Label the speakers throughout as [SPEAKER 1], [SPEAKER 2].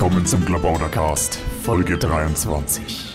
[SPEAKER 1] Willkommen zum Glabaudercast, Folge 23.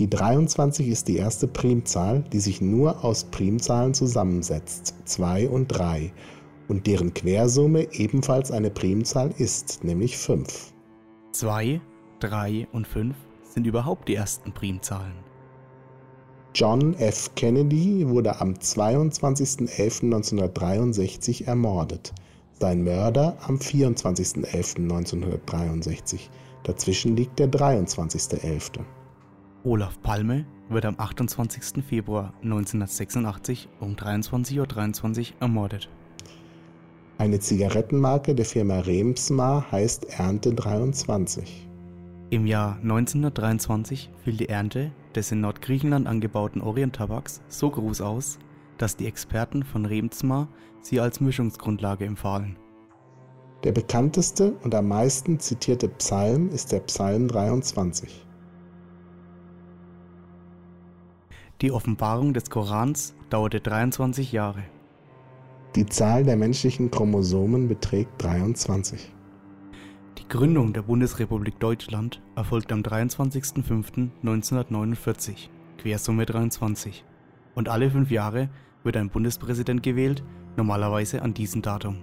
[SPEAKER 2] Die 23 ist die erste Primzahl, die sich nur aus Primzahlen zusammensetzt, 2 und 3, und deren Quersumme ebenfalls eine Primzahl ist, nämlich 5.
[SPEAKER 3] 2, 3 und 5 sind überhaupt die ersten Primzahlen.
[SPEAKER 2] John F. Kennedy wurde am 22.11.1963 ermordet, sein Mörder am 24.11.1963. Dazwischen liegt der 23.11.
[SPEAKER 3] Olaf Palme wird am 28. Februar 1986 um 23.23 Uhr ermordet.
[SPEAKER 2] Eine Zigarettenmarke der Firma Remsmar heißt Ernte 23.
[SPEAKER 3] Im Jahr 1923 fiel die Ernte des in Nordgriechenland angebauten Orient-Tabaks so groß aus, dass die Experten von Remsmar sie als Mischungsgrundlage empfahlen.
[SPEAKER 2] Der bekannteste und am meisten zitierte Psalm ist der Psalm 23.
[SPEAKER 3] Die Offenbarung des Korans dauerte 23 Jahre.
[SPEAKER 2] Die Zahl der menschlichen Chromosomen beträgt 23.
[SPEAKER 3] Die Gründung der Bundesrepublik Deutschland erfolgt am 23.05.1949, Quersumme 23. Und alle fünf Jahre wird ein Bundespräsident gewählt, normalerweise an diesem Datum.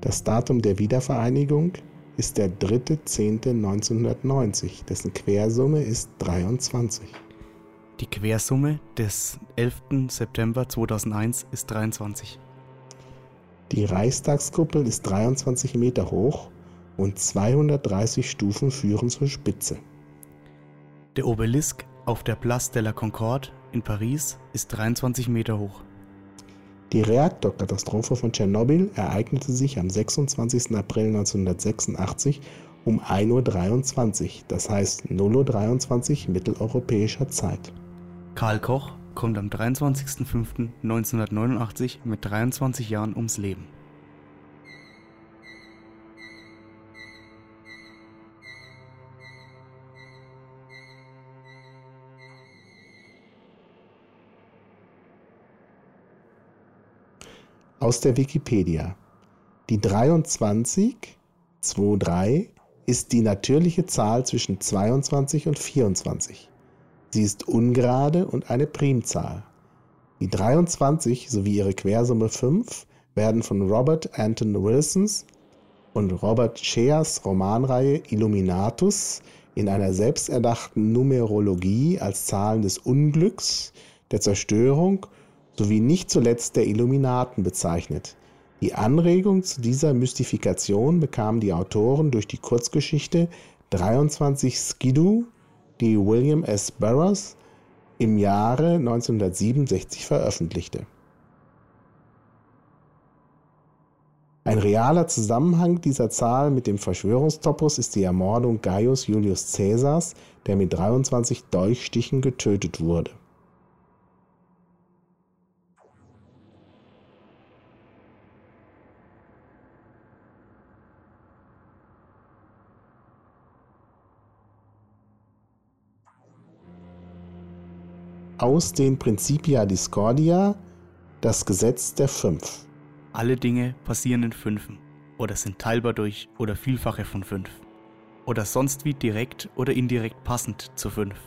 [SPEAKER 2] Das Datum der Wiedervereinigung ist der 3.10.1990, dessen Quersumme ist 23.
[SPEAKER 3] Die Quersumme des 11. September 2001 ist 23.
[SPEAKER 2] Die Reichstagskuppel ist 23 Meter hoch und 230 Stufen führen zur Spitze.
[SPEAKER 3] Der Obelisk auf der Place de la Concorde in Paris ist 23 Meter hoch.
[SPEAKER 2] Die Reaktorkatastrophe von Tschernobyl ereignete sich am 26. April 1986 um 1.23 Uhr, das heißt 0.23 Uhr mitteleuropäischer Zeit.
[SPEAKER 3] Karl Koch kommt am 23.05.1989 mit 23 Jahren ums Leben.
[SPEAKER 2] Aus der Wikipedia. Die 23, 23 ist die natürliche Zahl zwischen 22 und 24. Sie ist ungerade und eine Primzahl. Die 23 sowie ihre Quersumme 5 werden von Robert Anton Wilsons und Robert Shears Romanreihe Illuminatus in einer selbsterdachten Numerologie als Zahlen des Unglücks, der Zerstörung sowie nicht zuletzt der Illuminaten bezeichnet. Die Anregung zu dieser Mystifikation bekamen die Autoren durch die Kurzgeschichte 23 Skidoo, die William S. Burroughs im Jahre 1967 veröffentlichte. Ein realer Zusammenhang dieser Zahl mit dem Verschwörungstopos ist die Ermordung Gaius Julius Caesars, der mit 23 Dolchstichen getötet wurde. Aus den Principia Discordia das Gesetz der Fünf.
[SPEAKER 3] Alle Dinge passieren in Fünfen oder sind teilbar durch oder Vielfache von fünf oder sonst wie direkt oder indirekt passend zu fünf.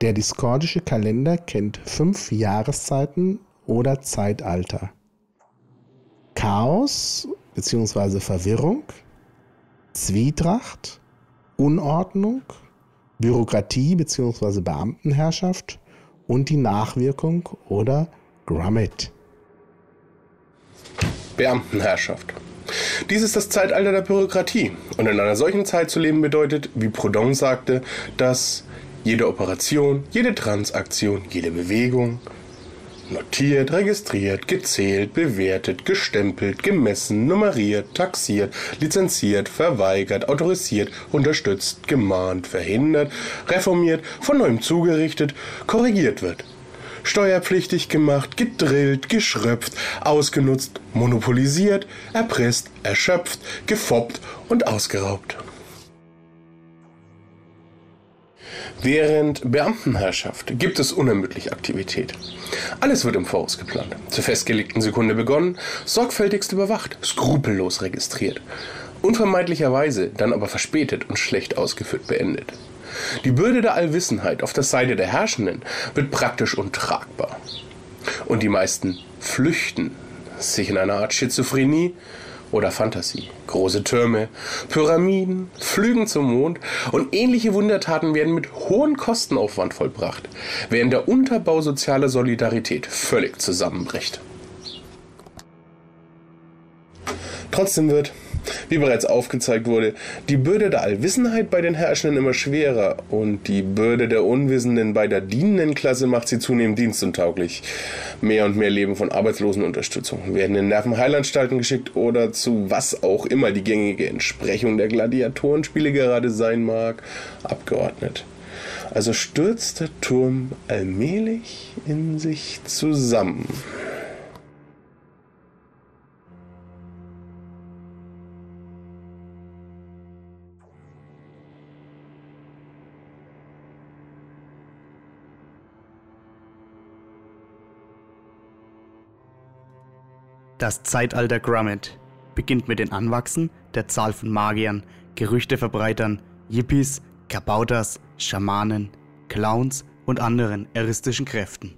[SPEAKER 2] Der diskordische Kalender kennt fünf Jahreszeiten oder Zeitalter. Chaos bzw. Verwirrung, Zwietracht, Unordnung, Bürokratie bzw. Beamtenherrschaft und die Nachwirkung oder Grummet.
[SPEAKER 4] Beamtenherrschaft. Dies ist das Zeitalter der Bürokratie. Und in einer solchen Zeit zu leben bedeutet, wie Proudhon sagte, dass jede Operation, jede Transaktion, jede Bewegung notiert, registriert, gezählt, bewertet, gestempelt, gemessen, nummeriert, taxiert, lizenziert, verweigert, autorisiert, unterstützt, gemahnt, verhindert, reformiert, von neuem zugerichtet, korrigiert wird steuerpflichtig gemacht, gedrillt, geschröpft, ausgenutzt, monopolisiert, erpresst, erschöpft, gefoppt und ausgeraubt. Während Beamtenherrschaft gibt es unermüdlich Aktivität. Alles wird im Voraus geplant, zur festgelegten Sekunde begonnen, sorgfältigst überwacht, skrupellos registriert, unvermeidlicherweise dann aber verspätet und schlecht ausgeführt beendet. Die Bürde der Allwissenheit auf der Seite der Herrschenden wird praktisch untragbar. Und die meisten flüchten sich in einer Art Schizophrenie oder Fantasie. Große Türme, Pyramiden, Flügen zum Mond und ähnliche Wundertaten werden mit hohem Kostenaufwand vollbracht, während der Unterbau sozialer Solidarität völlig zusammenbricht. Trotzdem wird, wie bereits aufgezeigt wurde, die Bürde der Allwissenheit bei den Herrschenden immer schwerer und die Bürde der Unwissenden bei der dienenden Klasse macht sie zunehmend dienstuntauglich. Mehr und mehr leben von Arbeitslosenunterstützung, werden in Nervenheilanstalten geschickt oder zu was auch immer die gängige Entsprechung der Gladiatorenspiele gerade sein mag, abgeordnet. Also stürzt der Turm allmählich in sich zusammen.
[SPEAKER 3] Das Zeitalter Grummet beginnt mit dem Anwachsen der Zahl von Magiern, Gerüchteverbreitern, Yippies, Kabautas, Schamanen, Clowns und anderen eristischen Kräften.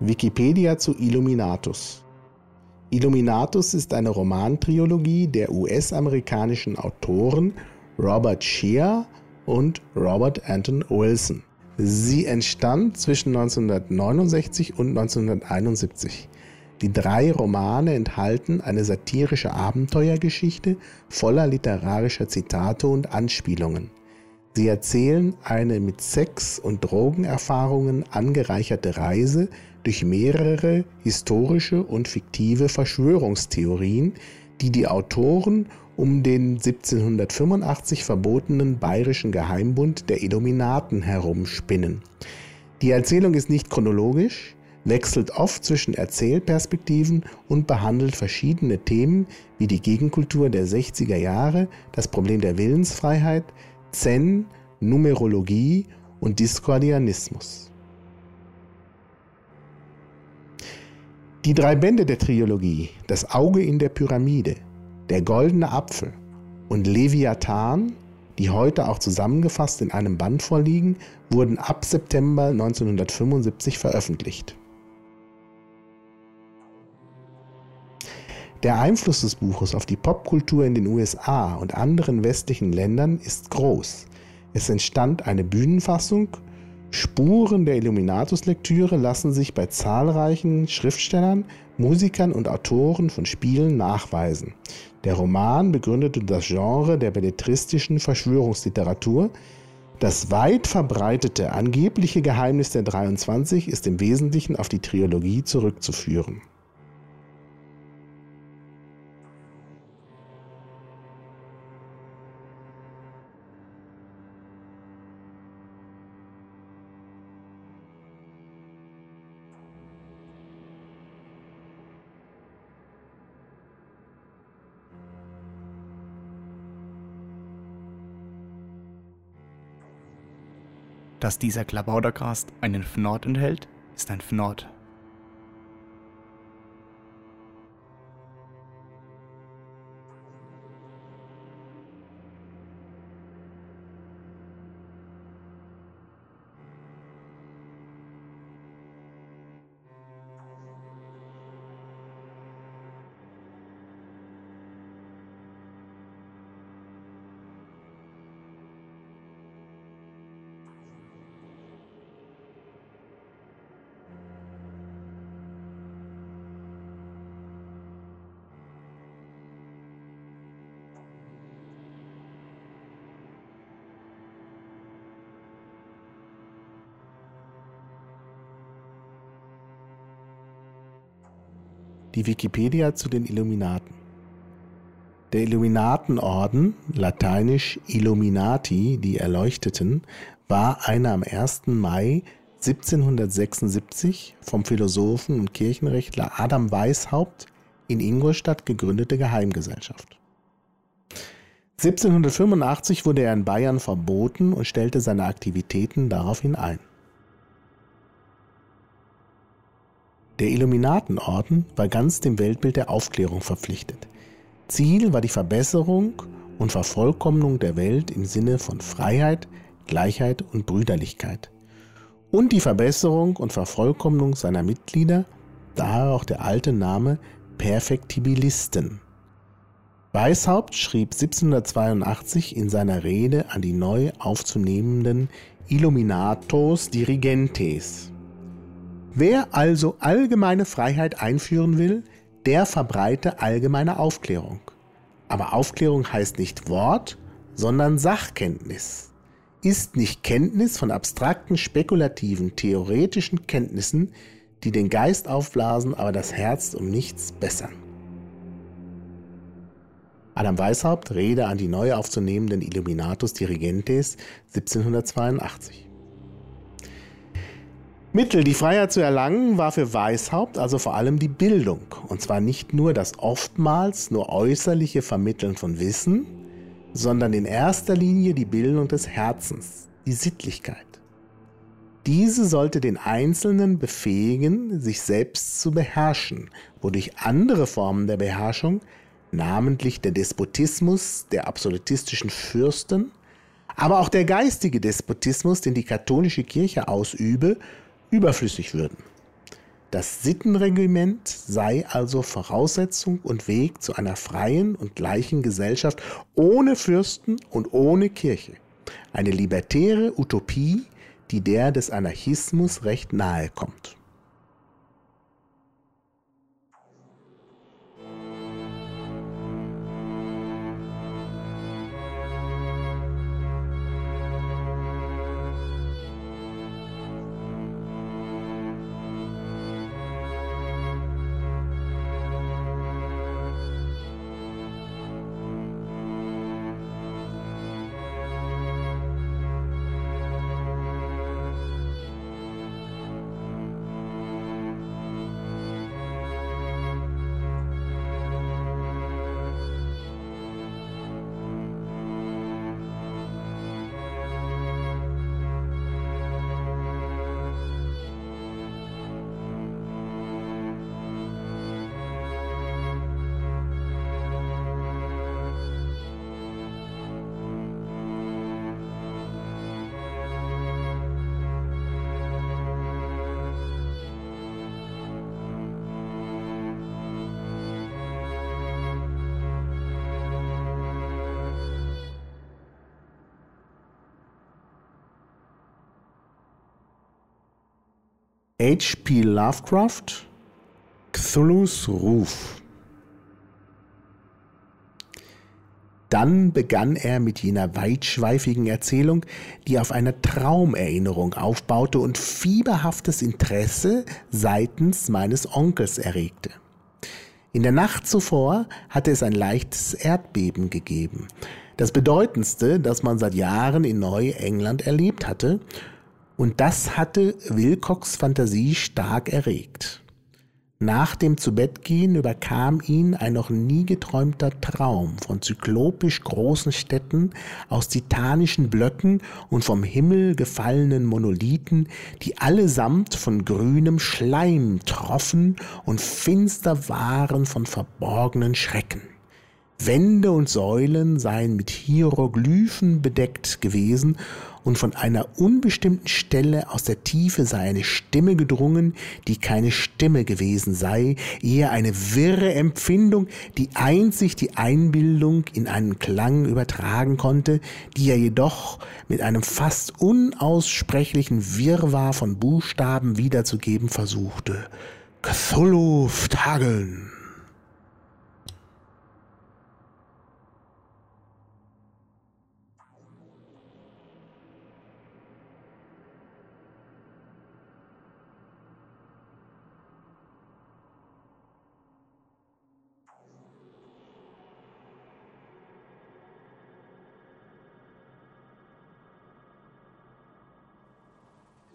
[SPEAKER 2] Wikipedia zu Illuminatus Illuminatus ist eine Romantrilogie der US-amerikanischen Autoren Robert Shear und Robert Anton Wilson. Sie entstand zwischen 1969 und 1971. Die drei Romane enthalten eine satirische Abenteuergeschichte voller literarischer Zitate und Anspielungen. Sie erzählen eine mit Sex- und Drogenerfahrungen angereicherte Reise durch mehrere historische und fiktive Verschwörungstheorien, die die Autoren um den 1785 verbotenen bayerischen Geheimbund der Illuminaten herumspinnen. Die Erzählung ist nicht chronologisch, wechselt oft zwischen Erzählperspektiven und behandelt verschiedene Themen wie die Gegenkultur der 60er Jahre, das Problem der Willensfreiheit, Zen, Numerologie und Diskordianismus. Die drei Bände der Trilogie, Das Auge in der Pyramide, Der goldene Apfel und Leviathan, die heute auch zusammengefasst in einem Band vorliegen, wurden ab September 1975 veröffentlicht. Der Einfluss des Buches auf die Popkultur in den USA und anderen westlichen Ländern ist groß. Es entstand eine Bühnenfassung. Spuren der Illuminatus-Lektüre lassen sich bei zahlreichen Schriftstellern, Musikern und Autoren von Spielen nachweisen. Der Roman begründete das Genre der belletristischen Verschwörungsliteratur. Das weit verbreitete angebliche Geheimnis der 23 ist im Wesentlichen auf die Trilogie zurückzuführen.
[SPEAKER 3] Dass dieser Klabautergast einen Fnord enthält, ist ein Fnord.
[SPEAKER 2] Die Wikipedia zu den Illuminaten. Der Illuminatenorden, lateinisch Illuminati, die Erleuchteten, war eine am 1. Mai 1776 vom Philosophen und Kirchenrechtler Adam Weishaupt in Ingolstadt gegründete Geheimgesellschaft. 1785 wurde er in Bayern verboten und stellte seine Aktivitäten daraufhin ein. Der Illuminatenorden war ganz dem Weltbild der Aufklärung verpflichtet. Ziel war die Verbesserung und Vervollkommnung der Welt im Sinne von Freiheit, Gleichheit und Brüderlichkeit. Und die Verbesserung und Vervollkommnung seiner Mitglieder, daher auch der alte Name Perfektibilisten. Weishaupt schrieb 1782 in seiner Rede an die neu aufzunehmenden Illuminatos Dirigentes. Wer also allgemeine Freiheit einführen will, der verbreite allgemeine Aufklärung. Aber Aufklärung heißt nicht Wort, sondern Sachkenntnis. Ist nicht Kenntnis von abstrakten, spekulativen, theoretischen Kenntnissen, die den Geist aufblasen, aber das Herz um nichts bessern. Adam Weishaupt, Rede an die neu aufzunehmenden Illuminatus Dirigentes 1782. Mittel, die Freiheit zu erlangen, war für Weishaupt also vor allem die Bildung. Und zwar nicht nur das oftmals nur äußerliche Vermitteln von Wissen, sondern in erster Linie die Bildung des Herzens, die Sittlichkeit. Diese sollte den Einzelnen befähigen, sich selbst zu beherrschen, wodurch andere Formen der Beherrschung, namentlich der Despotismus der absolutistischen Fürsten, aber auch der geistige Despotismus, den die katholische Kirche ausübe, überflüssig würden. Das Sittenregiment sei also Voraussetzung und Weg zu einer freien und gleichen Gesellschaft ohne Fürsten und ohne Kirche. Eine libertäre Utopie, die der des Anarchismus recht nahe kommt. H.P. Lovecraft Cthulhus Ruf Dann begann er mit jener weitschweifigen Erzählung, die auf einer Traumerinnerung aufbaute und fieberhaftes Interesse seitens meines Onkels erregte. In der Nacht zuvor hatte es ein leichtes Erdbeben gegeben, das bedeutendste, das man seit Jahren in Neuengland erlebt hatte, und das hatte Wilcox Fantasie stark erregt. Nach dem Zubettgehen überkam ihn ein noch nie geträumter Traum von zyklopisch großen Städten aus titanischen Blöcken und vom Himmel gefallenen Monolithen, die allesamt von grünem Schleim troffen und finster waren von verborgenen Schrecken. Wände und Säulen seien mit Hieroglyphen bedeckt gewesen und von einer unbestimmten Stelle aus der Tiefe sei eine Stimme gedrungen, die keine Stimme gewesen sei, eher eine wirre Empfindung, die einzig die Einbildung in einen Klang übertragen konnte, die er jedoch mit einem fast unaussprechlichen Wirrwarr von Buchstaben wiederzugeben versuchte. Cthulhu Tageln.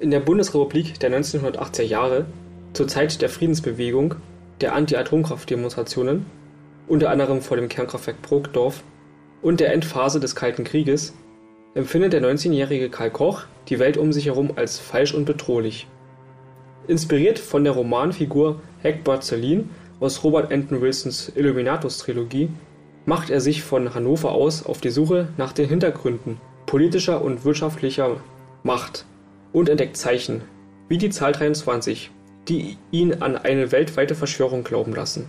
[SPEAKER 5] In der Bundesrepublik der 1980er Jahre, zur Zeit der Friedensbewegung, der Anti-Atomkraft-Demonstrationen, unter anderem vor dem Kernkraftwerk Brokdorf, und der Endphase des Kalten Krieges, empfindet der 19-jährige Karl Koch die Welt um sich herum als falsch und bedrohlich. Inspiriert von der Romanfigur Egbert Celine aus Robert Anton Wilsons Illuminatus-Trilogie macht er sich von Hannover aus auf die Suche nach den Hintergründen politischer und wirtschaftlicher Macht und entdeckt Zeichen, wie die Zahl 23, die ihn an eine weltweite Verschwörung glauben lassen.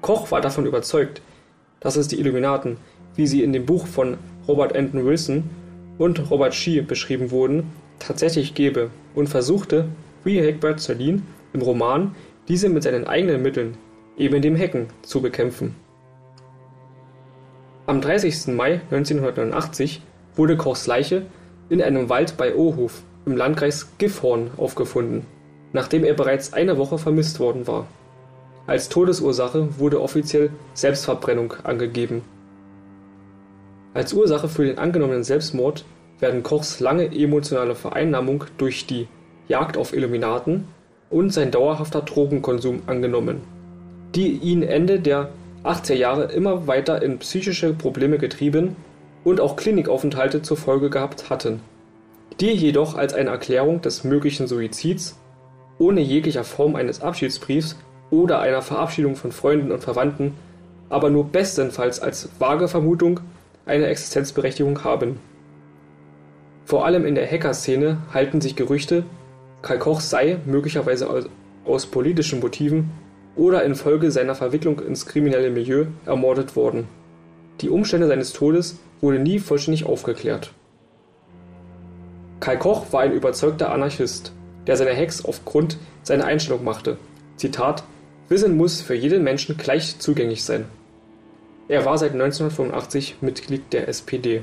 [SPEAKER 5] Koch war davon überzeugt, dass es die Illuminaten, wie sie in dem Buch von Robert Anton Wilson und Robert Shee beschrieben wurden, tatsächlich gäbe und versuchte, wie Egbert Celine im Roman, diese mit seinen eigenen Mitteln, eben dem Hacken, zu bekämpfen. Am 30. Mai 1989 wurde Kochs Leiche in einem Wald bei Ohof im Landkreis Gifhorn aufgefunden, nachdem er bereits eine Woche vermisst worden war. Als Todesursache wurde offiziell Selbstverbrennung angegeben. Als Ursache für den angenommenen Selbstmord werden Kochs lange emotionale Vereinnahmung durch die Jagd auf Illuminaten und sein dauerhafter Drogenkonsum angenommen, die ihn Ende der 80er Jahre immer weiter in psychische Probleme getrieben und auch Klinikaufenthalte zur Folge gehabt hatten, die jedoch als eine Erklärung des möglichen Suizids ohne jeglicher Form eines Abschiedsbriefs oder einer Verabschiedung von Freunden und Verwandten, aber nur bestenfalls als vage Vermutung eine Existenzberechtigung haben. Vor allem in der Hacker-Szene halten sich Gerüchte, Karl Koch sei möglicherweise aus, aus politischen Motiven oder infolge seiner Verwicklung ins kriminelle Milieu ermordet worden. Die Umstände seines Todes wurden nie vollständig aufgeklärt. Karl Koch war ein überzeugter Anarchist, der seine Hacks aufgrund seiner Einstellung machte. Zitat: Wissen muss für jeden Menschen gleich zugänglich sein. Er war seit 1985 Mitglied der SPD.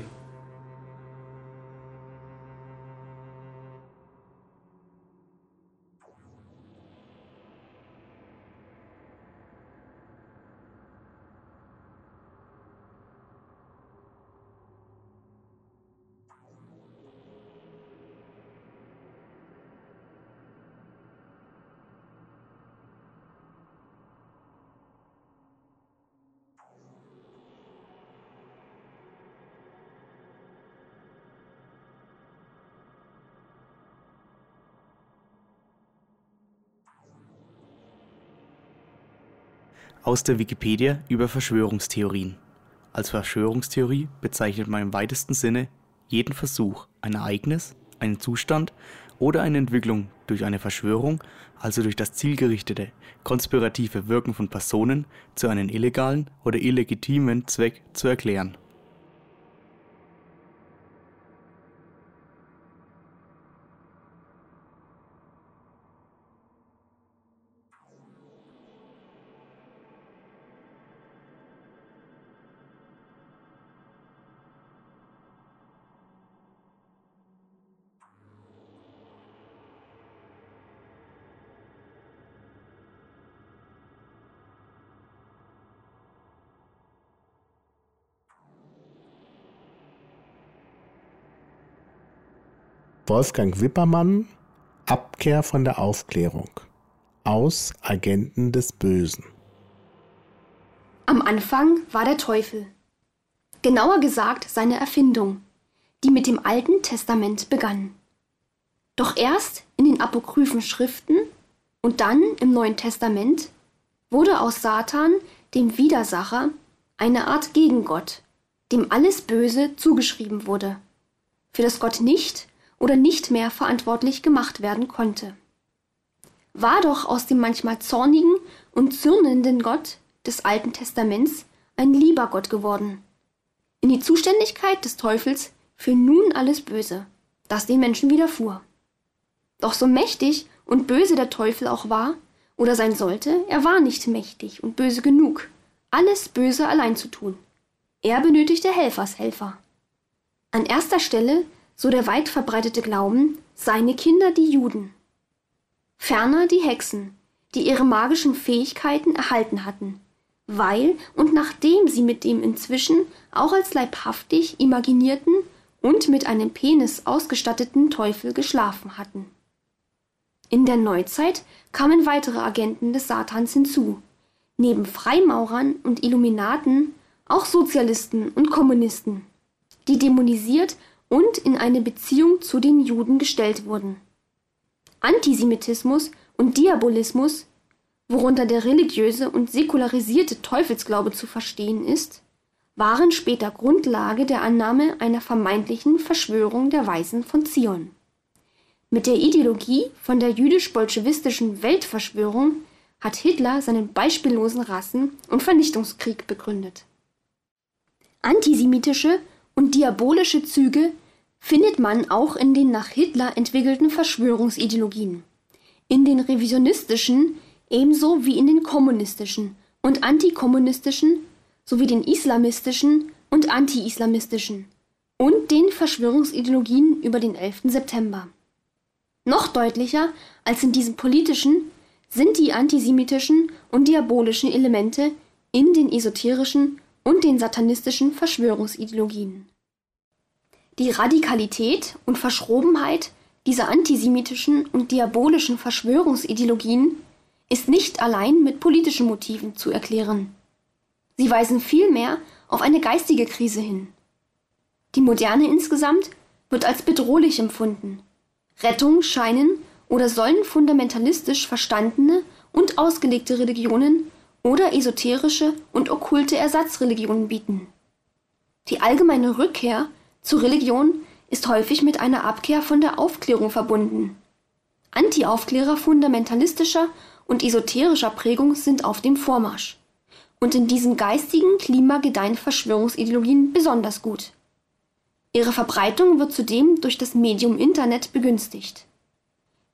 [SPEAKER 3] Aus der Wikipedia über Verschwörungstheorien. Als Verschwörungstheorie bezeichnet man im weitesten Sinne jeden Versuch, ein Ereignis, einen Zustand oder eine Entwicklung durch eine Verschwörung, also durch das zielgerichtete, konspirative Wirken von Personen zu einem illegalen oder illegitimen Zweck zu erklären
[SPEAKER 2] Wolfgang Wippermann Abkehr von der Aufklärung aus Agenten des Bösen.
[SPEAKER 6] Am Anfang war der Teufel. Genauer gesagt seine Erfindung, die mit dem Alten Testament begann. Doch erst in den apokryphen Schriften und dann im Neuen Testament wurde aus Satan, dem Widersacher, eine Art Gegengott, dem alles Böse zugeschrieben wurde, für das Gott nicht oder nicht mehr verantwortlich gemacht werden konnte. War doch aus dem manchmal zornigen und zürnenden Gott des Alten Testaments ein lieber Gott geworden. In die Zuständigkeit des Teufels fiel nun alles Böse, das den Menschen widerfuhr. Doch so mächtig und böse der Teufel auch war oder sein sollte, er war nicht mächtig und böse genug, alles Böse allein zu tun. Er benötigte Helfershelfer. An erster Stelle so der weit verbreitete Glauben, seine Kinder die Juden. Ferner die Hexen, die ihre magischen Fähigkeiten erhalten hatten, weil und nachdem sie mit dem inzwischen auch als leibhaftig imaginierten und mit einem Penis ausgestatteten Teufel geschlafen hatten. In der Neuzeit kamen weitere Agenten des Satans hinzu, neben Freimaurern und Illuminaten auch Sozialisten und Kommunisten, die dämonisiert und in eine Beziehung zu den Juden gestellt wurden. Antisemitismus und Diabolismus, worunter der religiöse und säkularisierte Teufelsglaube zu verstehen ist, waren später Grundlage der Annahme einer vermeintlichen Verschwörung der Weisen von Zion. Mit der Ideologie von der jüdisch-bolschewistischen Weltverschwörung hat Hitler seinen beispiellosen Rassen- und Vernichtungskrieg begründet. Antisemitische und diabolische Züge findet man auch in den nach Hitler entwickelten Verschwörungsideologien, in den revisionistischen ebenso wie in den kommunistischen und antikommunistischen sowie den islamistischen und anti-islamistischen und den Verschwörungsideologien über den 11. September. Noch deutlicher als in diesen politischen sind die antisemitischen und diabolischen Elemente in den esoterischen und den satanistischen Verschwörungsideologien. Die Radikalität und Verschrobenheit dieser antisemitischen und diabolischen Verschwörungsideologien ist nicht allein mit politischen Motiven zu erklären. Sie weisen vielmehr auf eine geistige Krise hin. Die Moderne insgesamt wird als bedrohlich empfunden Rettung scheinen oder sollen fundamentalistisch verstandene und ausgelegte Religionen oder esoterische und okkulte Ersatzreligionen bieten. Die allgemeine Rückkehr zur Religion ist häufig mit einer Abkehr von der Aufklärung verbunden. Anti-Aufklärer fundamentalistischer und esoterischer Prägung sind auf dem Vormarsch. Und in diesem geistigen Klima gedeihen Verschwörungsideologien besonders gut. Ihre Verbreitung wird zudem durch das Medium Internet begünstigt.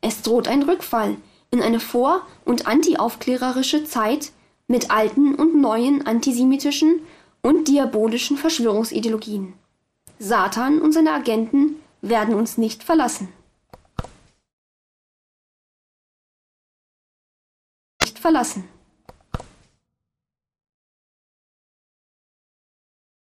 [SPEAKER 6] Es droht ein Rückfall in eine vor- und antiaufklärerische Zeit mit alten und neuen antisemitischen und diabolischen Verschwörungsideologien. Satan und seine Agenten werden uns nicht verlassen. Nicht verlassen.